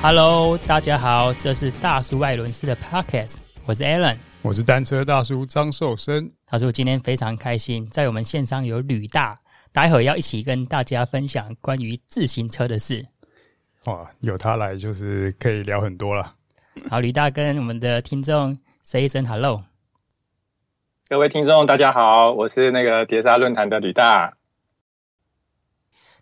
Hello，大家好，这是大叔爱轮式的 Podcast，我是 Alan，我是单车大叔张寿生。他说今天非常开心，在我们线上有吕大，待会儿要一起跟大家分享关于自行车的事。哇，有他来就是可以聊很多了。好，吕大跟我们的听众 say 一声 Hello。各位听众大家好，我是那个碟刹论坛的吕大。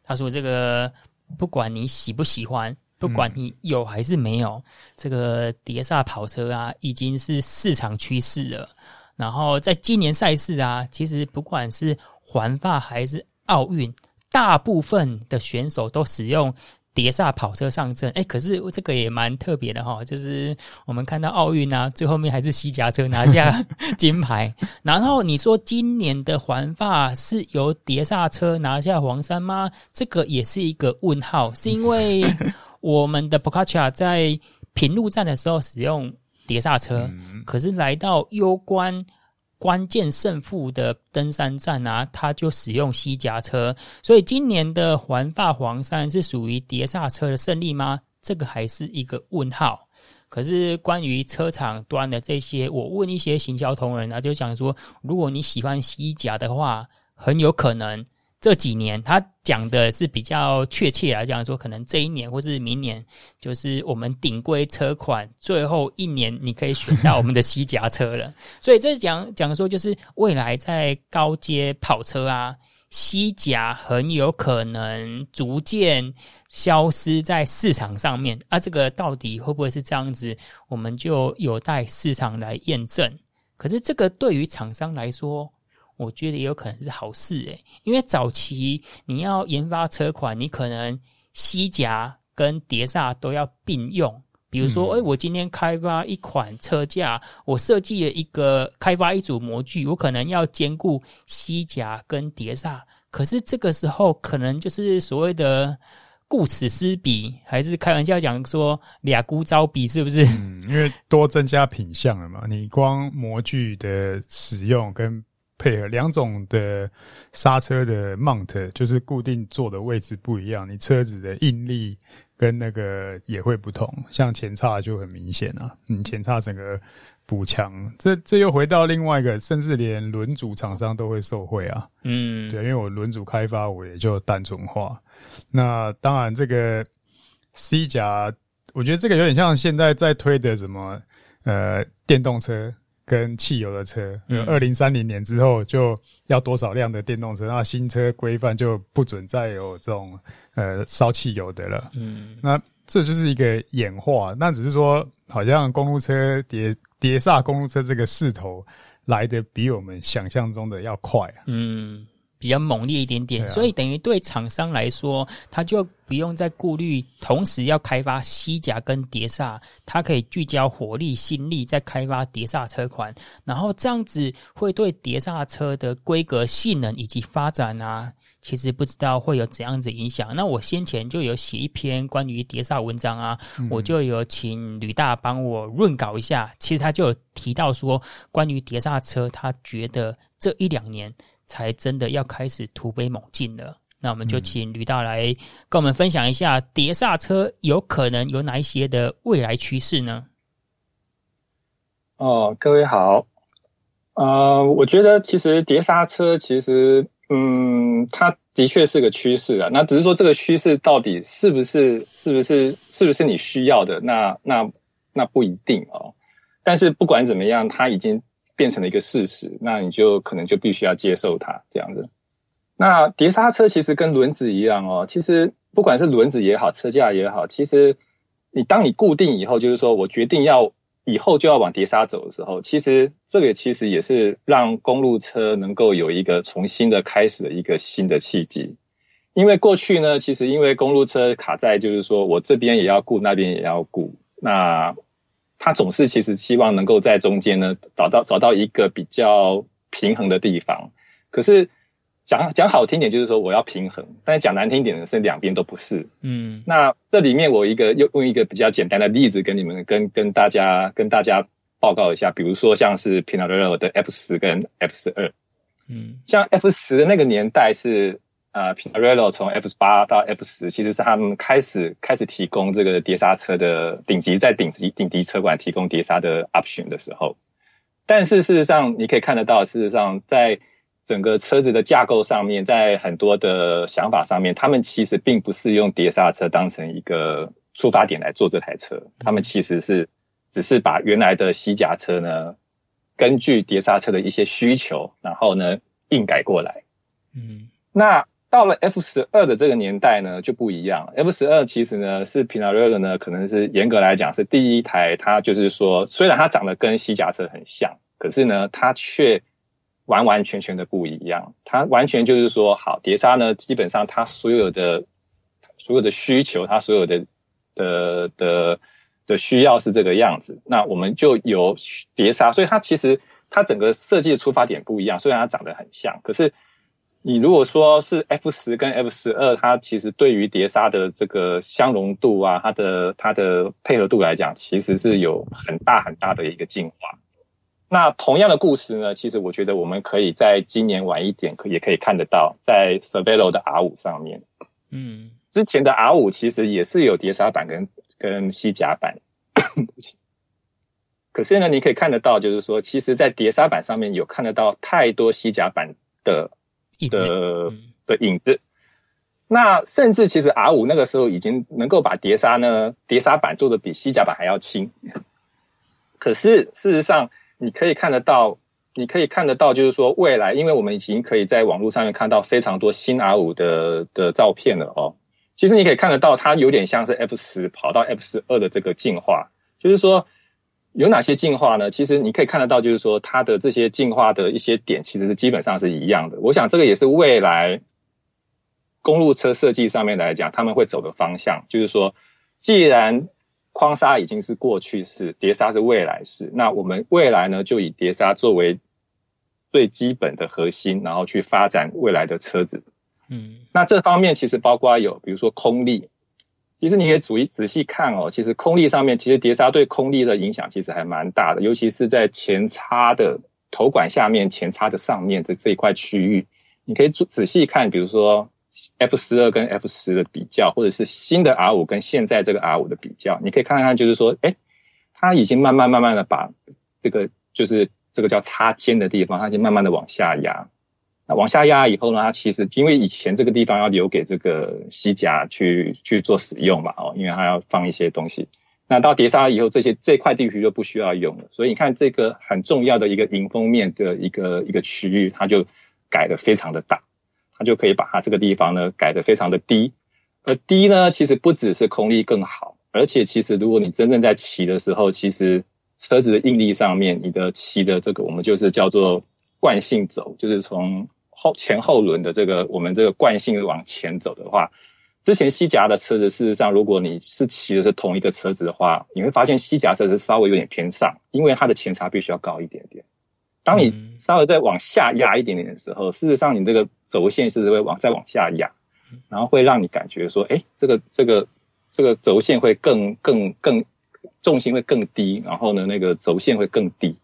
他说这个不管你喜不喜欢。不管你有还是没有，嗯、这个碟刹跑车啊，已经是市场趋势了。然后在今年赛事啊，其实不管是环法还是奥运，大部分的选手都使用碟刹跑车上阵。哎，可是这个也蛮特别的哈，就是我们看到奥运啊，最后面还是西甲车拿下 金牌。然后你说今年的环法是由碟刹车拿下黄山吗？这个也是一个问号，是因为。我们的 Pogačar 在平路站的时候使用碟刹车，嗯、可是来到攸关关键胜负的登山站啊，他就使用西甲车。所以今年的环法黄山是属于碟刹车的胜利吗？这个还是一个问号。可是关于车厂端的这些，我问一些行销同仁啊，就想说，如果你喜欢西甲的话，很有可能。这几年，他讲的是比较确切来讲，说可能这一年或是明年，就是我们顶规车款最后一年，你可以选到我们的西甲车了。所以这讲讲说，就是未来在高阶跑车啊，西甲很有可能逐渐消失在市场上面。啊，这个到底会不会是这样子，我们就有待市场来验证。可是这个对于厂商来说，我觉得也有可能是好事诶，因为早期你要研发车款，你可能西甲跟碟刹都要并用。比如说，哎、我今天开发一款车架，我设计了一个开发一组模具，我可能要兼顾西甲跟碟刹。可是这个时候，可能就是所谓的顾此失彼，还是开玩笑讲说俩孤招比，是不是？嗯，因为多增加品相了嘛，你光模具的使用跟配合两种的刹车的 mount，就是固定坐的位置不一样，你车子的应力跟那个也会不同。像前叉就很明显啊，你前叉整个补强，这这又回到另外一个，甚至连轮组厂商都会受惠啊。嗯，对，因为我轮组开发我也就单纯化。那当然这个 C 甲，我觉得这个有点像现在在推的什么呃电动车。跟汽油的车，二零三零年之后就要多少辆的电动车，那新车规范就不准再有这种呃烧汽油的了。嗯，那这就是一个演化，那只是说好像公路车碟碟刹公路车这个势头来得比我们想象中的要快啊。嗯。比较猛烈一点点，所以等于对厂商来说，他就不用再顾虑，同时要开发西甲跟碟刹，他可以聚焦火力心力在开发碟刹车款，然后这样子会对碟刹车的规格、性能以及发展啊，其实不知道会有怎样子影响。那我先前就有写一篇关于碟刹文章啊，嗯、我就有请吕大帮我润稿一下，其实他就有提到说，关于碟刹车，他觉得这一两年。才真的要开始突飞猛进了。那我们就请吕大来跟我们分享一下碟刹车有可能有哪一些的未来趋势呢？哦，各位好，呃，我觉得其实碟刹车其实，嗯，它的确是个趋势啊。那只是说这个趋势到底是不是是不是是不是你需要的？那那那不一定哦。但是不管怎么样，它已经。变成了一个事实，那你就可能就必须要接受它这样子。那碟刹车其实跟轮子一样哦，其实不管是轮子也好，车架也好，其实你当你固定以后，就是说我决定要以后就要往碟刹走的时候，其实这个其实也是让公路车能够有一个重新的开始的一个新的契机。因为过去呢，其实因为公路车卡在就是说我这边也要顾，那边也要顾，那。他总是其实希望能够在中间呢找到找到一个比较平衡的地方。可是讲讲好听点就是说我要平衡，但是讲难听点的是两边都不是。嗯，那这里面我一个用用一个比较简单的例子跟你们跟跟大家跟大家报告一下，比如说像是 Pinarello 的 F 十跟 F 十二。嗯，像 F 十的那个年代是呃，Pinarello 从 F 八到 F 十，其实是他们开始开始提供这个碟刹车的顶级，在顶级顶级车管提供碟刹的 option 的时候。但是事实上，你可以看得到，事实上在整个车子的架构上面，在很多的想法上面，他们其实并不是用碟刹车当成一个出发点来做这台车，他们其实是只是把原来的西甲车呢，根据碟刹车的一些需求，然后呢硬改过来。嗯，那到了 F 十二的这个年代呢就不一样。F 十二其实呢是 p i n a r e l l 呢，可能是严格来讲是第一台，它就是说虽然它长得跟西甲车很像，可是呢它却完完全全的不一样。它完全就是说，好碟刹呢，基本上它所有的所有的需求，它所有的的的。的需要是这个样子，那我们就有碟刹，所以它其实它整个设计的出发点不一样，虽然它长得很像，可是你如果说是 F 十跟 F 十二，它其实对于碟刹的这个相容度啊，它的它的配合度来讲，其实是有很大很大的一个进化。那同样的故事呢，其实我觉得我们可以在今年晚一点可也可以看得到，在 s e r v e l o 的 R 五上面，嗯，之前的 R 五其实也是有碟刹版跟。跟西甲版，可是呢，你可以看得到，就是说，其实，在碟刹版上面有看得到太多西甲版的的的影子。那甚至其实 R 五那个时候已经能够把碟刹呢，碟刹板做的比西甲板还要轻。可是事实上，你可以看得到，你可以看得到，就是说，未来，因为我们已经可以在网络上面看到非常多新 R 五的的照片了哦。其实你可以看得到，它有点像是 F 十跑到 F 十二的这个进化，就是说有哪些进化呢？其实你可以看得到，就是说它的这些进化的一些点，其实是基本上是一样的。我想这个也是未来公路车设计上面来讲，他们会走的方向，就是说，既然框刹已经是过去式，碟刹是未来式，那我们未来呢，就以碟刹作为最基本的核心，然后去发展未来的车子。嗯，那这方面其实包括有，比如说空力，其实你可以仔细仔细看哦，其实空力上面，其实碟刹对空力的影响其实还蛮大的，尤其是在前叉的头管下面、前叉的上面的这一块区域，你可以仔仔细看，比如说 F 十二跟 F 十的比较，或者是新的 R 五跟现在这个 R 五的比较，你可以看看，就是说，哎，它已经慢慢慢慢的把这个就是这个叫叉尖的地方，它已经慢慢的往下压。那往下压以后呢，它其实因为以前这个地方要留给这个西甲去去做使用嘛，哦，因为它要放一些东西。那到碟刹以后，这些这块地区就不需要用了。所以你看这个很重要的一个迎风面的一个一个区域，它就改的非常的大，它就可以把它这个地方呢改得非常的低。而低呢，其实不只是空力更好，而且其实如果你真正在骑的时候，其实车子的应力上面，你的骑的这个我们就是叫做惯性轴，就是从后前后轮的这个，我们这个惯性往前走的话，之前西甲的车子，事实上，如果你是骑的是同一个车子的话，你会发现西甲车子稍微有点偏上，因为它的前叉必须要高一点点。当你稍微再往下压一点点的时候，事实上你这个轴线是会往再往下压，然后会让你感觉说，哎，这个这个这个轴线会更更更重心会更低，然后呢，那个轴线会更低，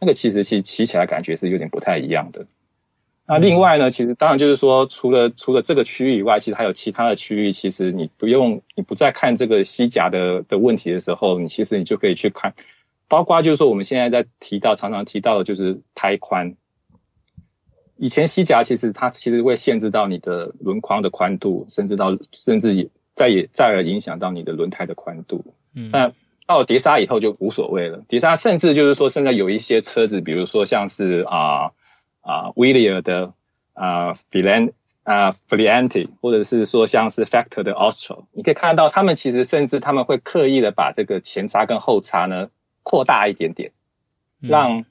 那个其实其实骑起来感觉是有点不太一样的。那另外呢，其实当然就是说，除了除了这个区域以外，其实还有其他的区域。其实你不用，你不再看这个西甲的的问题的时候，你其实你就可以去看，包括就是说我们现在在提到常常提到的就是胎宽。以前西甲其实它其实会限制到你的轮框的宽度，甚至到甚至也再也再而影响到你的轮胎的宽度。嗯，那到了碟刹以后就无所谓了。碟刹甚至就是说，现在有一些车子，比如说像是啊。啊，Wheeler 的啊，Filiante 啊，Filiante 或者是说像是 Factor 的 Austral，你可以看到他们其实甚至他们会刻意的把这个前叉跟后叉呢扩大一点点，让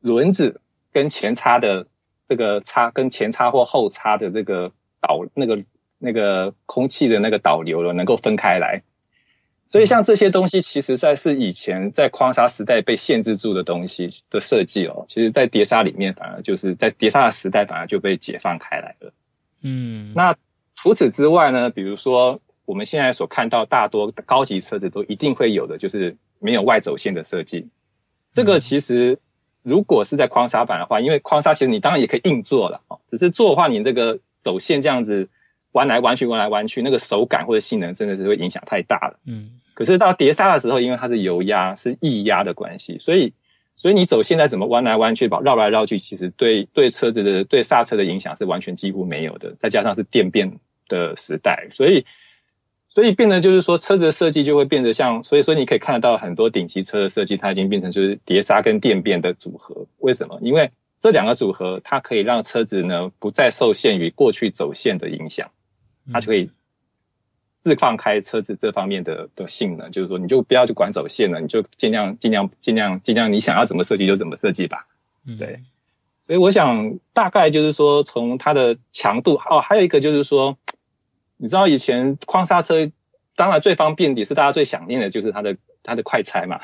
轮子跟前叉的这个叉跟前叉或后叉的这个导那个那个空气的那个导流了能够分开来。所以像这些东西，其实在是以前在框刹时代被限制住的东西的设计哦，其实在碟刹里面反而就是在碟刹的时代反而就被解放开来了。嗯，那除此之外呢，比如说我们现在所看到大多高级车子都一定会有的，就是没有外走线的设计。这个其实如果是在框沙版的话，因为框沙其实你当然也可以硬做了哦，只是做的话你这个走线这样子弯来弯去，弯来弯去，那个手感或者性能真的是会影响太大了。嗯，可是到碟刹的时候，因为它是油压是液压的关系，所以所以你走现在怎么弯来弯去，把绕来绕去，其实对对车子的对刹车的影响是完全几乎没有的。再加上是电变的时代，所以所以变得就是说车子的设计就会变得像，所以说你可以看得到很多顶级车的设计，它已经变成就是碟刹跟电变的组合。为什么？因为这两个组合，它可以让车子呢不再受限于过去走线的影响，它就可以自放开车子这方面的的性能，就是说你就不要去管走线了，你就尽量尽量尽量尽量你想要怎么设计就怎么设计吧。对，所以我想大概就是说从它的强度哦，还有一个就是说，你知道以前框刹车当然最方便也是大家最想念的就是它的它的快拆嘛，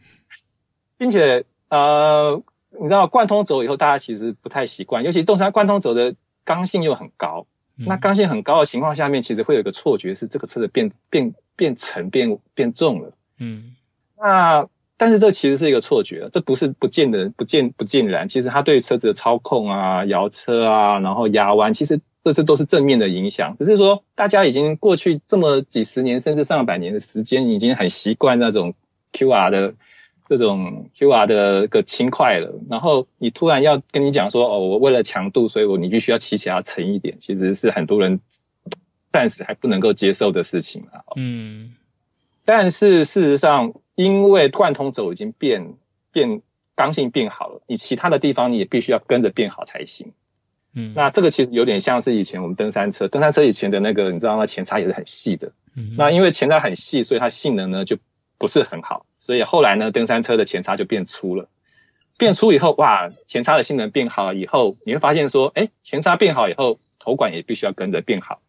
并且呃。你知道贯通轴以后，大家其实不太习惯，尤其动山贯通轴的刚性又很高。嗯、那刚性很高的情况下面，其实会有一个错觉，是这个车子变变变沉、变变重了。嗯。那但是这其实是一个错觉，这不是不见得不见不尽然。其实它对车子的操控啊、摇车啊，然后压弯，其实这些都是正面的影响。只是说大家已经过去这么几十年甚至上百年的时间，已经很习惯那种 QR 的。这种 QR 的个轻快了，然后你突然要跟你讲说，哦，我为了强度，所以我你必须要骑起来沉一点，其实是很多人暂时还不能够接受的事情啊。嗯，但是事实上，因为贯通轴已经变变刚性变好了，你其他的地方你也必须要跟着变好才行。嗯，那这个其实有点像是以前我们登山车，登山车以前的那个，你知道吗？前叉也是很细的。嗯，那因为前叉很细，所以它性能呢就不是很好。所以后来呢，登山车的前叉就变粗了。变粗以后，哇，前叉的性能变好了以后，你会发现说，哎，前叉变好以后，头管也必须要跟着变好。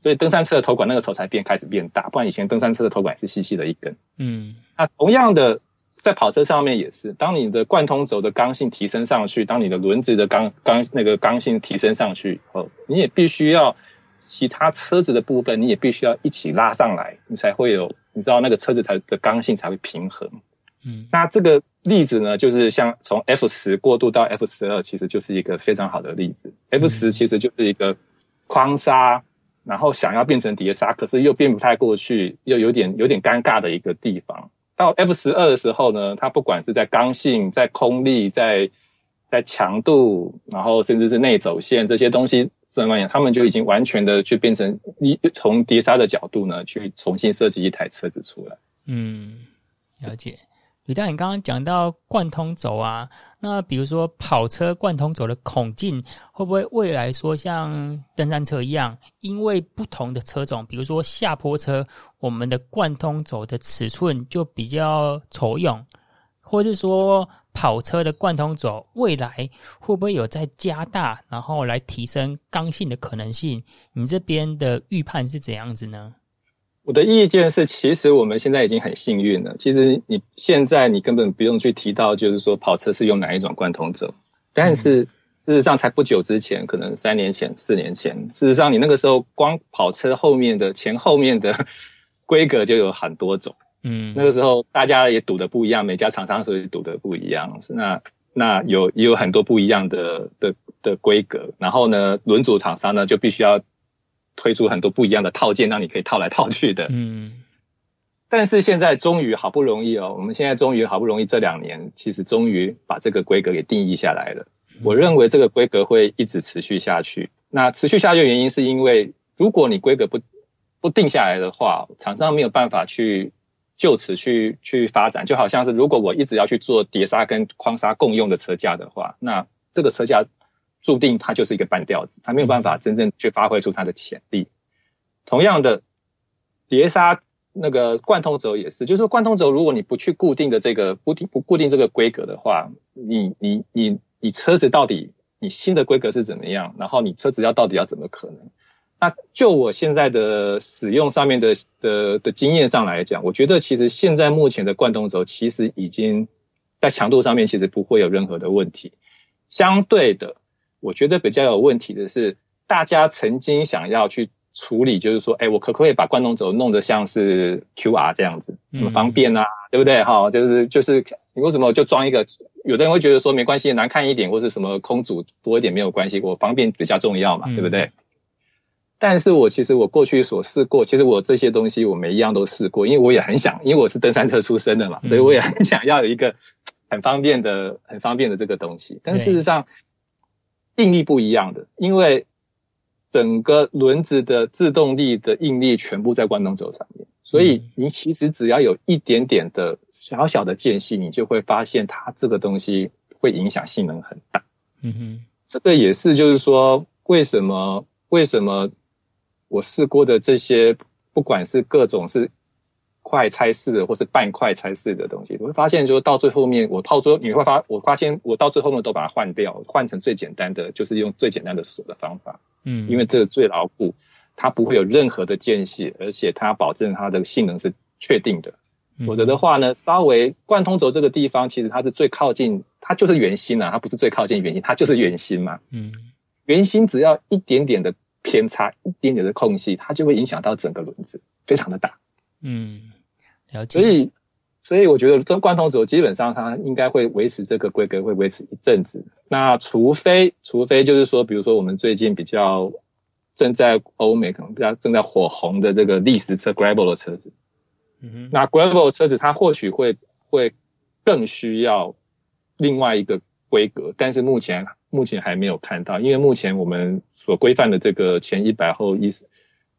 所以登山车的头管那个时候才变开始变大，不然以前登山车的头管是细细的一根。嗯，那同样的，在跑车上面也是，当你的贯通轴的刚性提升上去，当你的轮子的刚刚那个刚性提升上去以后，你也必须要其他车子的部分，你也必须要一起拉上来，你才会有。你知道那个车子才的刚性才会平衡，嗯，那这个例子呢，就是像从 F 十过渡到 F 十二，其实就是一个非常好的例子。F 十其实就是一个框刹，然后想要变成碟刹，可是又变不太过去，又有点有点尴尬的一个地方。到 F 十二的时候呢，它不管是在刚性、在空力、在在强度，然后甚至是内走线这些东西。这么样，他们就已经完全的去变成一从碟刹的角度呢，去重新设计一台车子出来。嗯，了解。吕大，你刚刚讲到贯通轴啊，那比如说跑车贯通轴的孔径会不会未来说像登山车一样，因为不同的车种，比如说下坡车，我们的贯通轴的尺寸就比较丑用，或是说？跑车的贯通轴未来会不会有在加大，然后来提升刚性的可能性？你这边的预判是怎样子呢？我的意见是，其实我们现在已经很幸运了。其实你现在你根本不用去提到，就是说跑车是用哪一种贯通轴。但是事实上，才不久之前，可能三年前、四年前，事实上你那个时候光跑车后面的前后面的规格就有很多种。嗯，那个时候大家也赌的不一样，每家厂商所以赌的不一样。那那有也有很多不一样的的的规格，然后呢，轮组厂商呢就必须要推出很多不一样的套件，让你可以套来套去的。嗯，但是现在终于好不容易哦，我们现在终于好不容易这两年，其实终于把这个规格给定义下来了。我认为这个规格会一直持续下去。那持续下去的原因是因为，如果你规格不不定下来的话，厂商没有办法去。就此去去发展，就好像是如果我一直要去做碟刹跟框刹共用的车架的话，那这个车架注定它就是一个半吊子，它没有办法真正去发挥出它的潜力。同样的，碟刹那个贯通轴也是，就是说贯通轴如果你不去固定的这个固定不固定这个规格的话，你你你你车子到底你新的规格是怎么样？然后你车子要到底要怎么可能？那就我现在的使用上面的的的经验上来讲，我觉得其实现在目前的贯通轴其实已经在强度上面其实不会有任何的问题。相对的，我觉得比较有问题的是，大家曾经想要去处理，就是说，哎，我可不可以把贯通轴弄得像是 QR 这样子，方便啊，对不对？哈，就是就是你为什么就装一个？有的人会觉得说没关系，难看一点或者什么空阻多一点没有关系，我方便比较重要嘛，对不对？但是我其实我过去所试过，其实我这些东西我每一样都试过，因为我也很想，因为我是登山车出身的嘛，所以我也很想要有一个很方便的、很方便的这个东西。但事实上，应力不一样的，因为整个轮子的制动力的应力全部在关东轴上面，所以你其实只要有一点点的小小的间隙，你就会发现它这个东西会影响性能很大。嗯哼，这个也是就是说，为什么为什么？我试过的这些，不管是各种是快拆式的，或是半快拆式的东西，我会发现，就是到最后面，我套住，你会发，我发现我到最后面都把它换掉，换成最简单的，就是用最简单的锁的方法。嗯，因为这个最牢固，它不会有任何的间隙，而且它保证它的性能是确定的。否则的话呢，稍微贯通轴这个地方，其实它是最靠近，它就是圆心啊，它不是最靠近圆心，它就是圆心嘛。嗯，圆心只要一点点的。偏差一点点的空隙，它就会影响到整个轮子，非常的大。嗯，了解。所以，所以我觉得这贯通轴基本上它应该会维持这个规格，会维持一阵子。那除非，除非就是说，比如说我们最近比较正在欧美可能比较正在火红的这个礫石车 gravel 的车子，嗯哼，那 gravel 车子它或许会会更需要另外一个规格，但是目前目前还没有看到，因为目前我们。所规范的这个前一百后一四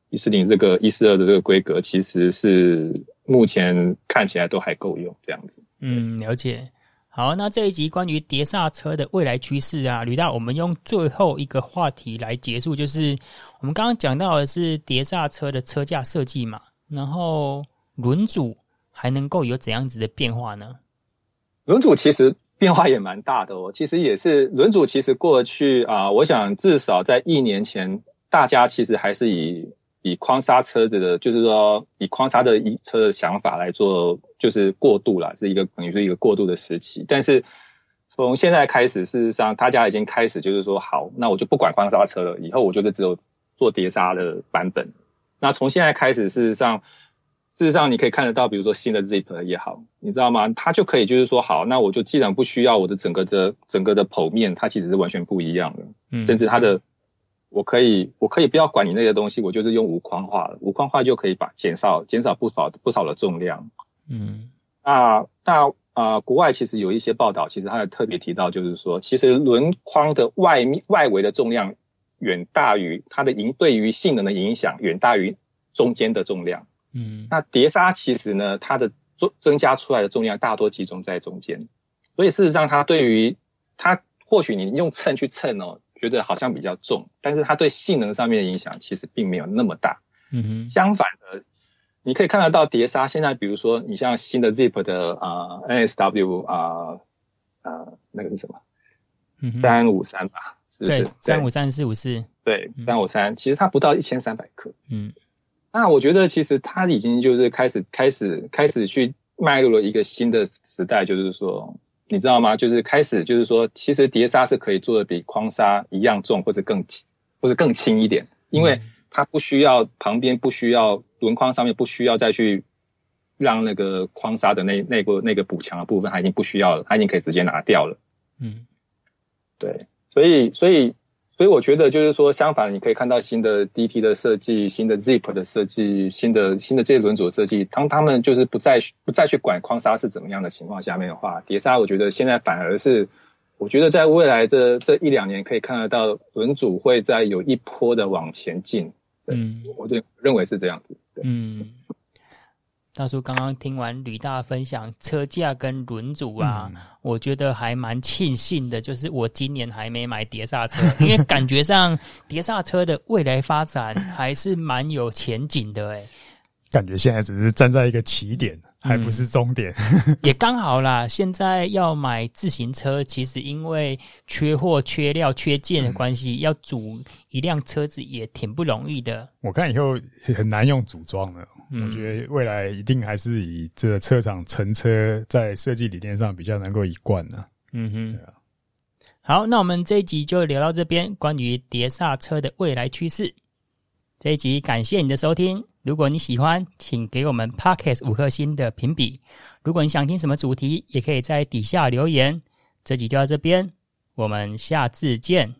一四零这个一四二的这个规格，其实是目前看起来都还够用这样子。嗯，了解。好，那这一集关于碟刹车的未来趋势啊，吕大，我们用最后一个话题来结束，就是我们刚刚讲到的是碟刹车的车架设计嘛，然后轮组还能够有怎样子的变化呢？轮组其实。变化也蛮大的哦，其实也是轮组，其实过去啊，我想至少在一年前，大家其实还是以以框刹车子的，就是说以框刹的一车的想法来做，就是过渡了，是一个等于是一个过渡的时期。但是从现在开始，事实上大家已经开始就是说，好，那我就不管框刹车了，以后我就是只有做碟刹的版本。那从现在开始，事实上。事实上，你可以看得到，比如说新的 Zip 也好，你知道吗？它就可以就是说，好，那我就既然不需要我的整个的整个的剖面，它其实是完全不一样的。嗯，甚至它的，我可以我可以不要管你那些东西，我就是用无框化了，无框化就可以把减少减少不少不少的重量。嗯，那那啊、呃，国外其实有一些报道，其实它也特别提到，就是说，其实轮框的外面外围的重量远大于它的影对于性能的影响远大于中间的重量。嗯，那碟刹其实呢，它的增增加出来的重量大多集中在中间，所以事实上它对于它或许你用秤去称哦，觉得好像比较重，但是它对性能上面的影响其实并没有那么大。嗯哼，相反的，你可以看得到碟刹现在，比如说你像新的 Zip 的啊、呃、NSW 啊、呃、啊、呃、那个是什么？嗯，三五三吧，是不是？对，三五三四五四，对，三五三，其实它不到一千三百克。嗯。那我觉得其实它已经就是开始开始开始去迈入了一个新的时代，就是说，你知道吗？就是开始就是说，其实碟刹是可以做的比框刹一样重，或者更轻，或者更轻一点，因为它不需要旁边不需要轮框上面不需要再去让那个框刹的那那个那个补强的部分，它已经不需要了，它已经可以直接拿掉了。嗯，对，所以所以。所以我觉得就是说，相反，你可以看到新的 DT 的设计、新的 Zip 的设计、新的新的这些轮组设计，当他们就是不再不再去管框刹是怎么样的情况下面的话，碟刹我觉得现在反而是，我觉得在未来这这一两年可以看得到轮组会在有一波的往前进。嗯，我对认为是这样子。嗯。大叔刚刚听完吕大分享车架跟轮组啊，嗯、我觉得还蛮庆幸的，就是我今年还没买碟刹车，因为感觉上碟刹车的未来发展还是蛮有前景的诶。感觉现在只是站在一个起点，还不是终点，嗯、也刚好啦。现在要买自行车，其实因为缺货、缺料、缺件的关系，嗯、要组一辆车子也挺不容易的。我看以后很难用组装的，嗯、我觉得未来一定还是以这个车厂乘车在设计理念上比较能够一贯啊。嗯哼，对啊。好，那我们这一集就聊到这边，关于碟刹车的未来趋势。这一集感谢你的收听。如果你喜欢，请给我们 Podcast 五颗星的评比。如果你想听什么主题，也可以在底下留言。这集就到这边，我们下次见，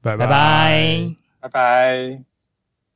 拜拜拜拜。拜拜。